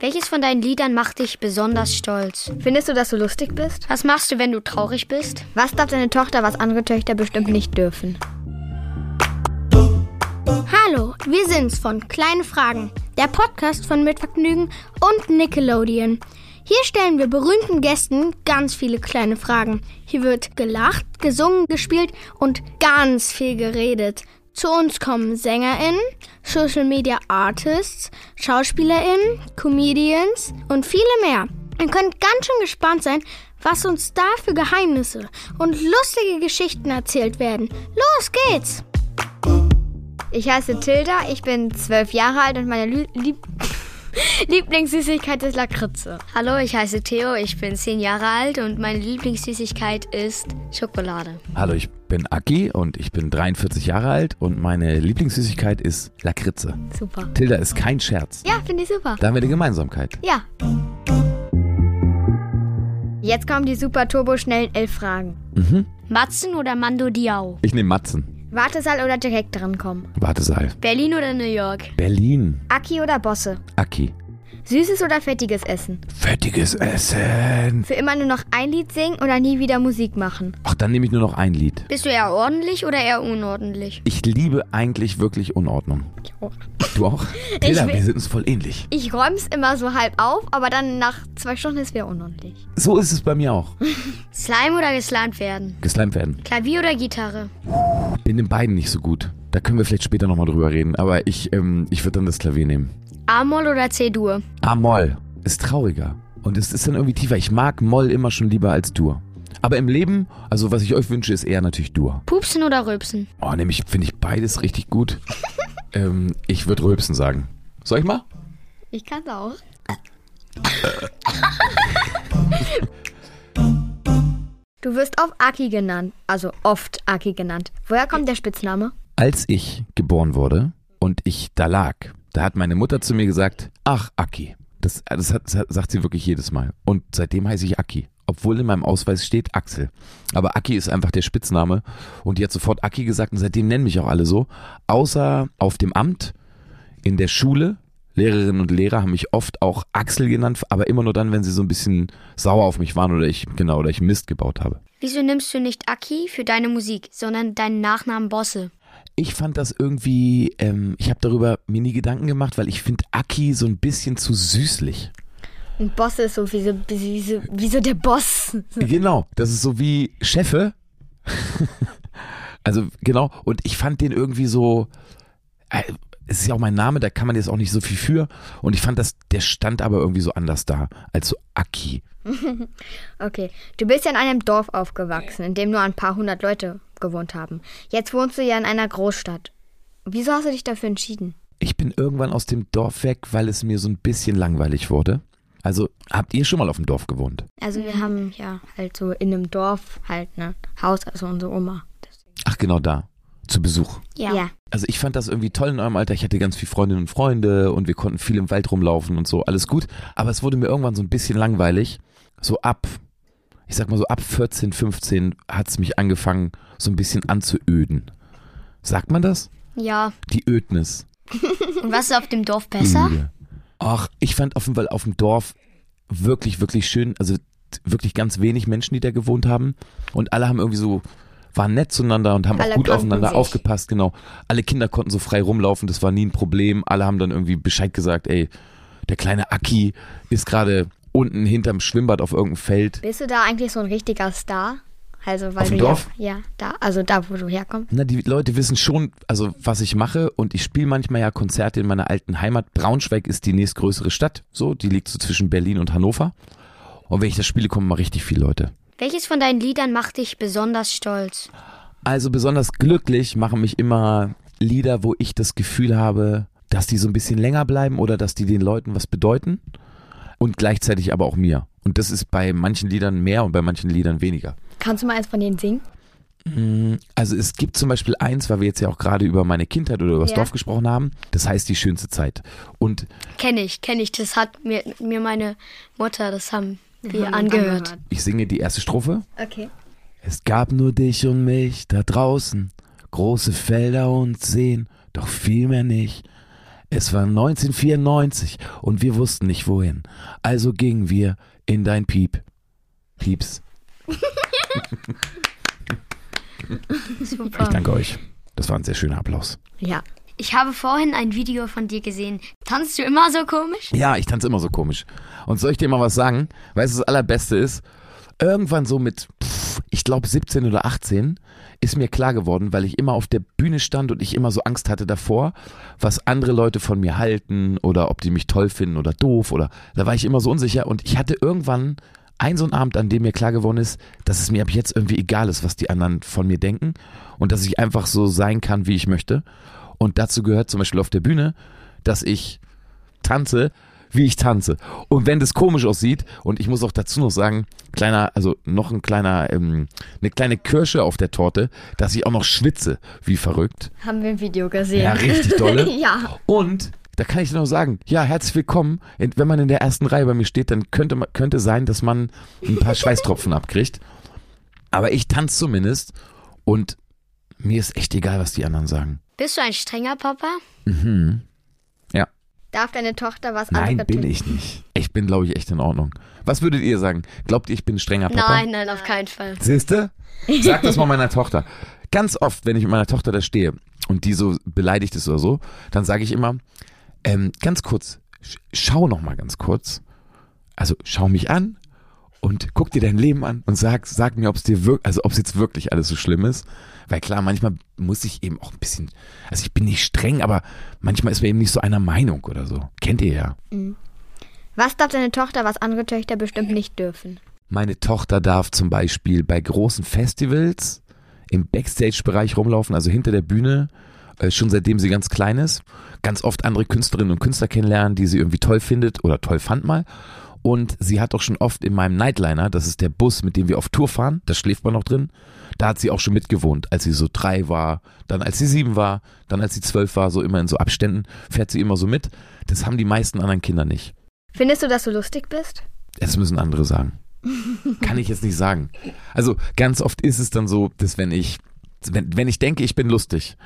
Welches von deinen Liedern macht dich besonders stolz? Findest du, dass du lustig bist? Was machst du, wenn du traurig bist? Was darf deine Tochter, was andere Töchter bestimmt nicht dürfen? Hallo, wir sind's von Kleine Fragen, der Podcast von Mitvergnügen und Nickelodeon. Hier stellen wir berühmten Gästen ganz viele kleine Fragen. Hier wird gelacht, gesungen, gespielt und ganz viel geredet. Zu uns kommen SängerInnen, Social Media Artists, SchauspielerInnen, Comedians und viele mehr. Ihr könnt ganz schön gespannt sein, was uns da für Geheimnisse und lustige Geschichten erzählt werden. Los geht's! Ich heiße Tilda, ich bin zwölf Jahre alt und meine Lü Lieb Lieblingssüßigkeit ist Lakritze. Hallo, ich heiße Theo, ich bin zehn Jahre alt und meine Lieblingssüßigkeit ist Schokolade. Hallo, ich bin Aki und ich bin 43 Jahre alt und meine Lieblingssüßigkeit ist Lakritze. Super. Tilda ist kein Scherz. Ja, finde ich super. Da haben wir eine Gemeinsamkeit. Ja. Jetzt kommen die super turbo schnellen elf Fragen. Mhm. Matzen oder Mando Diao? Ich nehme Matzen. Wartesaal oder direkt dran kommen? Wartesaal. Berlin oder New York? Berlin. Aki oder Bosse? Aki. Süßes oder fettiges Essen? Fettiges Essen. Für immer nur noch ein Lied singen oder nie wieder Musik machen? Ach, dann nehme ich nur noch ein Lied. Bist du eher ordentlich oder eher unordentlich? Ich liebe eigentlich wirklich Unordnung. Du auch? Tilda, will- wir sind uns voll ähnlich. Ich räum's immer so halb auf, aber dann nach zwei Stunden ist wieder unordentlich. So ist es bei mir auch. Slime oder geslimed werden? Geslimed werden. Klavier oder Gitarre? Bin in beiden nicht so gut. Da können wir vielleicht später nochmal drüber reden. Aber ich, ähm, ich würde dann das Klavier nehmen. A-Moll oder C-Dur? A-Moll ist trauriger. Und es ist dann irgendwie tiefer. Ich mag Moll immer schon lieber als Dur. Aber im Leben, also was ich euch wünsche, ist eher natürlich Dur. Pupsen oder Rülpsen? Oh, nämlich finde ich beides richtig gut. ähm, ich würde Rülpsen sagen. Soll ich mal? Ich kann's auch. Du wirst oft Aki genannt, also oft Aki genannt. Woher kommt der Spitzname? Als ich geboren wurde und ich da lag, da hat meine Mutter zu mir gesagt, ach, Aki. Das, das, hat, das sagt sie wirklich jedes Mal. Und seitdem heiße ich Aki. Obwohl in meinem Ausweis steht Axel. Aber Aki ist einfach der Spitzname. Und die hat sofort Aki gesagt und seitdem nennen mich auch alle so. Außer auf dem Amt, in der Schule. Lehrerinnen und Lehrer haben mich oft auch Axel genannt, aber immer nur dann, wenn sie so ein bisschen sauer auf mich waren oder ich, genau, oder ich Mist gebaut habe. Wieso nimmst du nicht Aki für deine Musik, sondern deinen Nachnamen Bosse? Ich fand das irgendwie, ähm, ich habe darüber mir nie Gedanken gemacht, weil ich finde Aki so ein bisschen zu süßlich. Ein Boss ist so wie so, wie so, wie so der Boss. Genau, das ist so wie Chefe. also genau, und ich fand den irgendwie so, äh, es ist ja auch mein Name, da kann man jetzt auch nicht so viel für. Und ich fand das, der stand aber irgendwie so anders da, als so Aki. Okay, du bist ja in einem Dorf aufgewachsen, in dem nur ein paar hundert Leute gewohnt haben. Jetzt wohnst du ja in einer Großstadt. Wieso hast du dich dafür entschieden? Ich bin irgendwann aus dem Dorf weg, weil es mir so ein bisschen langweilig wurde. Also, habt ihr schon mal auf dem Dorf gewohnt? Also wir haben ja halt so in einem Dorf halt ne Haus, also unsere Oma. Ach, genau da. Zu Besuch. Ja. Also ich fand das irgendwie toll in eurem Alter. Ich hatte ganz viele Freundinnen und Freunde und wir konnten viel im Wald rumlaufen und so, alles gut. Aber es wurde mir irgendwann so ein bisschen langweilig. So ab, ich sag mal so ab 14, 15 hat es mich angefangen, so ein bisschen anzuöden. Sagt man das? Ja. Die Ödnis. Und was ist auf dem Dorf besser? Öde. Ach, ich fand auf jeden Fall auf dem Dorf wirklich, wirklich schön. Also wirklich ganz wenig Menschen, die da gewohnt haben. Und alle haben irgendwie so, waren nett zueinander und haben Alle auch gut aufeinander sich. aufgepasst, genau. Alle Kinder konnten so frei rumlaufen, das war nie ein Problem. Alle haben dann irgendwie Bescheid gesagt, ey, der kleine Aki ist gerade unten hinterm Schwimmbad auf irgendeinem Feld. Bist du da eigentlich so ein richtiger Star? Also weil Auf dem du Dorf? ja, ja, da, also da, wo du herkommst. Na, die Leute wissen schon, also was ich mache und ich spiele manchmal ja Konzerte in meiner alten Heimat. Braunschweig ist die nächstgrößere Stadt, so, die liegt so zwischen Berlin und Hannover. Und wenn ich da spiele, kommen mal richtig viele Leute. Welches von deinen Liedern macht dich besonders stolz? Also besonders glücklich machen mich immer Lieder, wo ich das Gefühl habe, dass die so ein bisschen länger bleiben oder dass die den Leuten was bedeuten und gleichzeitig aber auch mir. Und das ist bei manchen Liedern mehr und bei manchen Liedern weniger. Kannst du mal eins von denen singen? Mm, Also es gibt zum Beispiel eins, weil wir jetzt ja auch gerade über meine Kindheit oder über das Ja. Dorf gesprochen haben. Das heißt die schönste Zeit. Und Kenne ich, kenne ich. Das hat mir, mir meine Mutter, das haben wir Haben angehört. ich singe die erste Strophe. Okay. Es gab nur dich und mich da draußen, große Felder und Seen, doch viel mehr nicht. Es war 1994 und wir wussten nicht wohin. Also gingen wir in dein Piep. Pieps. Super. Ich danke euch. Das war ein sehr schöner Applaus. Ja. Ich habe vorhin ein Video von dir gesehen. Tanzt du immer so komisch? Ja, ich tanze immer so komisch. Und soll ich dir mal was sagen? Weißt du, das Allerbeste ist, irgendwann so mit, pff, ich glaube 17 oder 18, ist mir klar geworden, weil ich immer auf der Bühne stand und ich immer so Angst hatte davor, was andere Leute von mir halten oder ob die mich toll finden oder doof oder da war ich immer so unsicher und ich hatte irgendwann einen so einen Abend, an dem mir klar geworden ist, dass es mir ab jetzt irgendwie egal ist, was die anderen von mir denken und dass ich einfach so sein kann, wie ich möchte. Und dazu gehört zum Beispiel auf der Bühne, dass ich tanze, wie ich tanze. Und wenn das komisch aussieht, und ich muss auch dazu noch sagen, kleiner, also noch ein kleiner, ähm, eine kleine Kirsche auf der Torte, dass ich auch noch schwitze, wie verrückt. Haben wir ein Video gesehen. Ja, richtig dolle. ja. Und da kann ich nur sagen, ja, herzlich willkommen. Wenn man in der ersten Reihe bei mir steht, dann könnte, man- könnte sein, dass man ein paar Schweißtropfen abkriegt. Aber ich tanze zumindest und mir ist echt egal, was die anderen sagen. Bist du ein strenger Papa? Mhm. Darf deine Tochter was Nein, anderes bin tun? ich nicht. Ich bin, glaube ich, echt in Ordnung. Was würdet ihr sagen? Glaubt ihr, ich bin strenger Papa? Nein, nein, auf keinen Fall. Siehste? Sag das mal meiner Tochter. Ganz oft, wenn ich mit meiner Tochter da stehe und die so beleidigt ist oder so, dann sage ich immer, ähm, ganz kurz, sch schau noch mal ganz kurz. Also schau mich an und guck dir dein Leben an und sag, sag mir, ob es dir wirklich, also ob es jetzt wirklich alles so schlimm ist. Weil klar, manchmal muss ich eben auch ein bisschen, also ich bin nicht streng, aber manchmal ist man eben nicht so einer Meinung oder so. Kennt ihr ja. Was darf deine Tochter, was andere Töchter bestimmt nicht dürfen? Meine Tochter darf zum Beispiel bei großen Festivals im Backstage-Bereich rumlaufen, also hinter der Bühne, äh, schon seitdem sie ganz klein ist. Ganz oft andere Künstlerinnen und Künstler kennenlernen, die sie irgendwie toll findet oder toll fand mal. Und sie hat auch schon oft in meinem Nightliner, das ist der Bus, mit dem wir auf Tour fahren, da schläft man noch drin, da hat sie auch schon mitgewohnt, als sie so drei war, dann als sie sieben war, dann als sie zwölf war, so immer in so Abständen, fährt sie immer so mit. Das haben die meisten anderen Kinder nicht. Findest du, dass du lustig bist? Das müssen andere sagen. Kann ich jetzt nicht sagen. Also ganz oft ist es dann so, dass wenn ich, wenn, wenn ich denke, ich bin lustig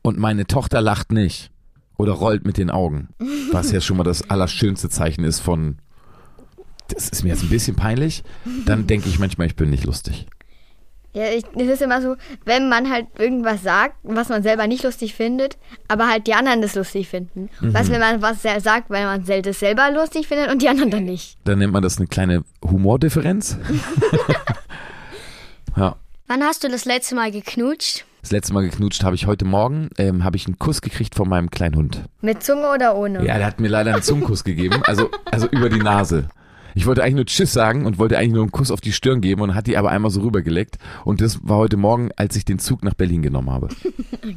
und meine Tochter lacht nicht oder rollt mit den Augen, was ja schon mal das allerschönste Zeichen ist von, das ist mir jetzt ein bisschen peinlich, dann denke ich manchmal, ich bin nicht lustig. Ja, ich, es ist immer so, wenn man halt irgendwas sagt, was man selber nicht lustig findet, aber halt die anderen das lustig finden. Mhm. Was, wenn man was sagt, weil man das selber lustig findet und die anderen dann nicht. Dann nennt man das eine kleine Humordifferenz. ja. Wann hast du das letzte Mal geknutscht? Das letzte Mal geknutscht habe ich heute Morgen, ähm, habe ich einen Kuss gekriegt von meinem kleinen Hund. Mit Zunge oder ohne? Ja, der hat mir leider einen Zungenkuss gegeben, also, also über die Nase. Ich wollte eigentlich nur Tschüss sagen und wollte eigentlich nur einen Kuss auf die Stirn geben und hat die aber einmal so rübergelegt. Und das war heute Morgen, als ich den Zug nach Berlin genommen habe.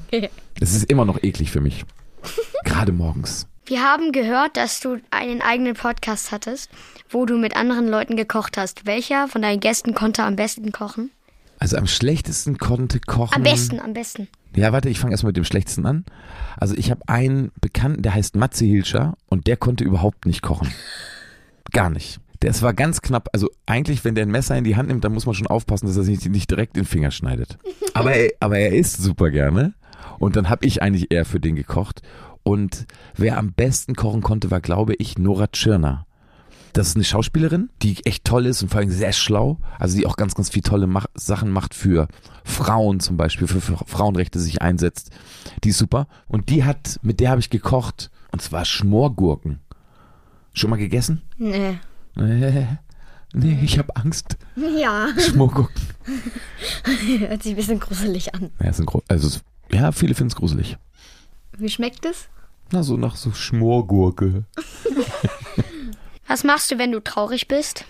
Okay. Es ist immer noch eklig für mich. Gerade morgens. Wir haben gehört, dass du einen eigenen Podcast hattest, wo du mit anderen Leuten gekocht hast. Welcher von deinen Gästen konnte am besten kochen? Also am schlechtesten konnte kochen. Am besten, am besten. Ja, warte, ich fange erstmal mit dem schlechtesten an. Also ich habe einen Bekannten, der heißt Matze Hilscher und der konnte überhaupt nicht kochen. Gar nicht. Das war ganz knapp. Also eigentlich, wenn der ein Messer in die Hand nimmt, dann muss man schon aufpassen, dass er sich nicht direkt den Finger schneidet. Aber er, aber er isst super gerne. Und dann habe ich eigentlich eher für den gekocht. Und wer am besten kochen konnte, war, glaube ich, Nora Tschirner. Das ist eine Schauspielerin, die echt toll ist und vor allem sehr schlau. Also die auch ganz, ganz viel tolle Mach Sachen macht für Frauen zum Beispiel, für, für Frauenrechte sich einsetzt. Die ist super. Und die hat, mit der habe ich gekocht. Und zwar Schmorgurken. Schon mal gegessen? Nee. Nee, nee ich habe Angst. Ja, Schmorgurken. hört sich ein bisschen gruselig an. Ja, sind gro- also, es- ja viele finden es gruselig. Wie schmeckt es? Na, so nach so Schmorgurke. Was machst du, wenn du traurig bist?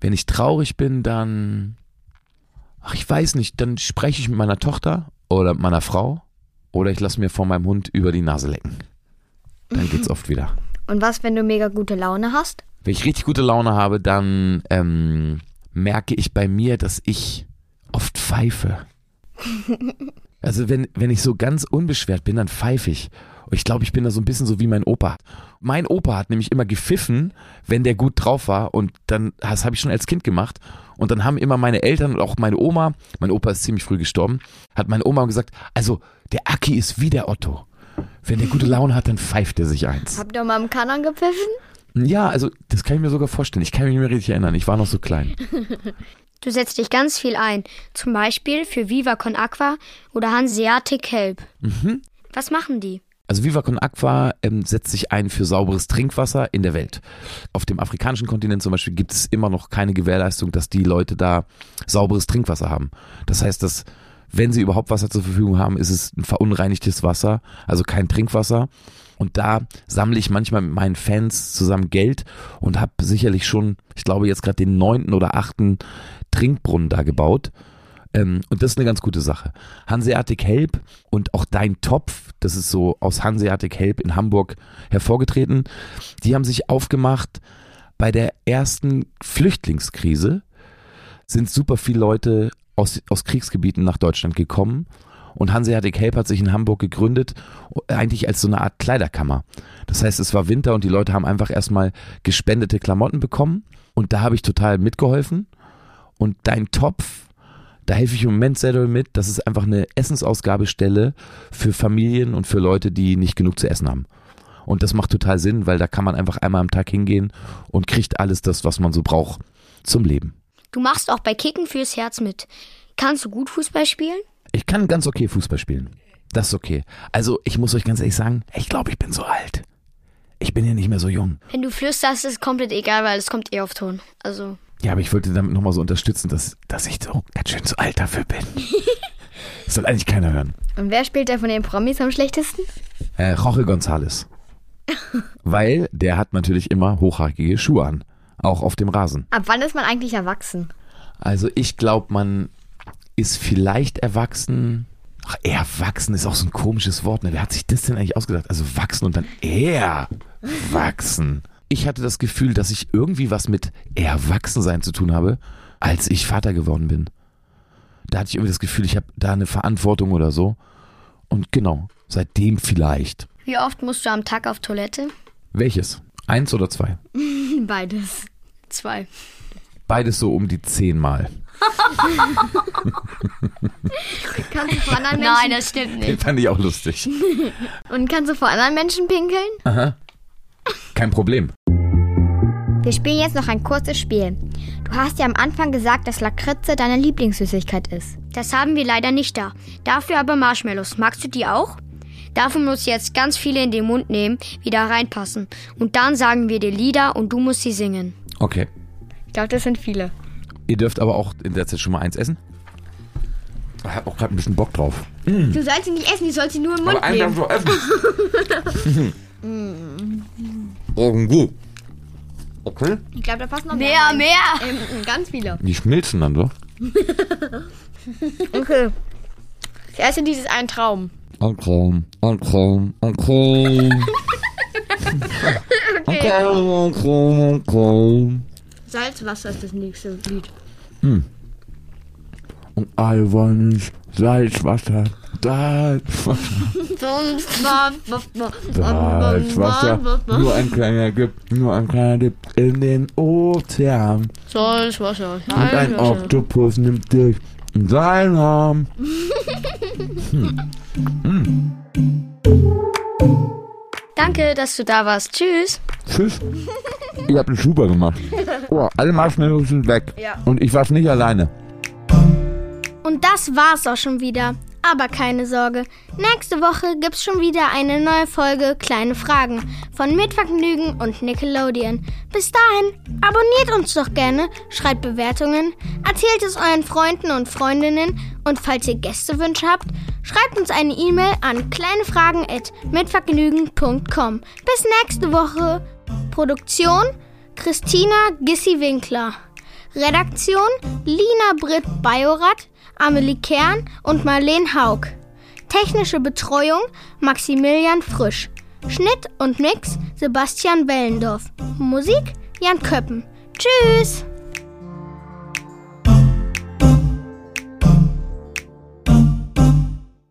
Wenn ich traurig bin, dann. Ach, ich weiß nicht, dann spreche ich mit meiner Tochter oder mit meiner Frau oder ich lasse mir von meinem Hund über die Nase lecken. Dann geht's oft wieder. Und was, wenn du mega gute Laune hast? Wenn ich richtig gute Laune habe, dann ähm, merke ich bei mir, dass ich oft pfeife. Also wenn, wenn ich so ganz unbeschwert bin, dann pfeife ich. Und ich glaube, ich bin da so ein bisschen so wie mein Opa. Mein Opa hat nämlich immer gepfiffen, wenn der gut drauf war. Und dann, das habe ich schon als Kind gemacht. Und dann haben immer meine Eltern und auch meine Oma, mein Opa ist ziemlich früh gestorben, hat meine Oma gesagt, also der Aki ist wie der Otto. Wenn der gute Laune hat, dann pfeift er sich eins. Habt ihr mal im Kanon gepfiffen? Ja, also das kann ich mir sogar vorstellen. Ich kann mich nicht mehr richtig erinnern. Ich war noch so klein. Du setzt dich ganz viel ein, zum Beispiel für Viva Con Aqua oder Hanseatic Help. Mhm. Was machen die? Also Viva Con Aqua ähm, setzt sich ein für sauberes Trinkwasser in der Welt. Auf dem afrikanischen Kontinent zum Beispiel gibt es immer noch keine Gewährleistung, dass die Leute da sauberes Trinkwasser haben. Das heißt, dass wenn sie überhaupt Wasser zur Verfügung haben, ist es ein verunreinigtes Wasser, also kein Trinkwasser. Und da sammle ich manchmal mit meinen Fans zusammen Geld und habe sicherlich schon, ich glaube jetzt gerade den neunten oder achten Trinkbrunnen da gebaut. Ähm, und das ist eine ganz gute Sache. Hanseatic Help und auch Dein Topf, das ist so aus Hanseatic Help in Hamburg hervorgetreten, die haben sich aufgemacht bei der ersten Flüchtlingskrise sind super viele Leute aus, aus Kriegsgebieten nach Deutschland gekommen und Hanseatic Help hat sich in Hamburg gegründet, eigentlich als so eine Art Kleiderkammer. Das heißt, es war Winter und die Leute haben einfach erstmal gespendete Klamotten bekommen und da habe ich total mitgeholfen. Und dein Topf, da helfe ich im Moment sehr doll mit. Das ist einfach eine Essensausgabestelle für Familien und für Leute, die nicht genug zu essen haben. Und das macht total Sinn, weil da kann man einfach einmal am Tag hingehen und kriegt alles das, was man so braucht zum Leben. Du machst auch bei Kicken fürs Herz mit. Kannst du gut Fußball spielen? Ich kann ganz okay Fußball spielen. Das ist okay. Also ich muss euch ganz ehrlich sagen, ich glaube, ich bin so alt. Ich bin ja nicht mehr so jung. Wenn du flüsterst, ist es komplett egal, weil es kommt eh auf Ton. Also, Ja, aber ich wollte damit nochmal so unterstützen, dass, dass ich so ganz schön zu alt dafür bin. Das soll eigentlich keiner hören. Und wer spielt da von den Promis am schlechtesten? Äh, Jorge González. Weil der hat natürlich immer hochhackige Schuhe an. Auch auf dem Rasen. Ab wann ist man eigentlich erwachsen? Also ich glaube, man ist vielleicht erwachsen. Ach, erwachsen ist auch so ein komisches Wort. Ne? Wer hat sich das denn eigentlich ausgedacht? Also wachsen und dann erwachsen. Ich hatte das Gefühl, dass ich irgendwie was mit Erwachsensein zu tun habe, als ich Vater geworden bin. Da hatte ich irgendwie das Gefühl, ich habe da eine Verantwortung oder so. Und genau, seitdem vielleicht. wie oft musst du am Tag auf Toilette? Welches? Eins oder zwei? Beides. Zwei. Beides so um die zehnmal. Kannst du vor anderen Menschen Nein, das stimmt Den nicht. fand ich auch lustig. und kannst du vor anderen Menschen pinkeln? Kein Problem. Wir spielen jetzt noch ein kurzes Spiel. Du hast ja am Anfang gesagt, dass Lakritze deine Lieblingssüßigkeit ist. Das haben wir leider nicht da. Dafür aber Marshmallows. Magst du die auch? Davon musst du jetzt ganz viele in den Mund nehmen, die da reinpassen. Und dann sagen wir dir Lieder und du musst sie singen. Okay. Ich glaube, das sind viele. Ihr dürft aber auch in der Zeit schon mal eins essen. Ich hab auch gerade ein bisschen Bock drauf. Du sollst sie nicht essen, du sollst sie nur im Mund nehmen. so essen. Irgendwie. Okay. Ich glaube, da passen noch Mehr, rein. mehr! Ähm, ganz viele. Die schmilzen dann so. Okay. Ich esse dieses einen Traum. Ein Traum, ein Traum, ein Traum. Ein Traum, ein Traum, ein Traum. Salzwasser ist das nächste Lied. Und alle wollen nicht Salzwasser, Salzwasser, Salzwasser. Nur ein kleiner gibt, nur ein kleiner Dip in den Ozean. Salzwasser. Und ein Oktopus nimmt dich in seinen Arm. Danke, dass du da warst. Tschüss. Tschüss. Ihr habt es super gemacht. Oh, alle Marshmallows sind weg. Und ich war's nicht alleine. Und das war's auch schon wieder. Aber keine Sorge, nächste Woche gibt's schon wieder eine neue Folge Kleine Fragen von Mitvergnügen und Nickelodeon. Bis dahin, abonniert uns doch gerne, schreibt Bewertungen, erzählt es euren Freunden und Freundinnen und falls ihr Gästewünsche habt, schreibt uns eine E-Mail an kleinefragen@mitvergnügen.com. Bis nächste Woche. Produktion Christina Gissi-Winkler. Redaktion Lina Britt Bajorat, Amelie Kern und Marleen Haug. Technische Betreuung Maximilian Frisch. Schnitt und Mix Sebastian Wellendorf. Musik Jan Köppen. Tschüss!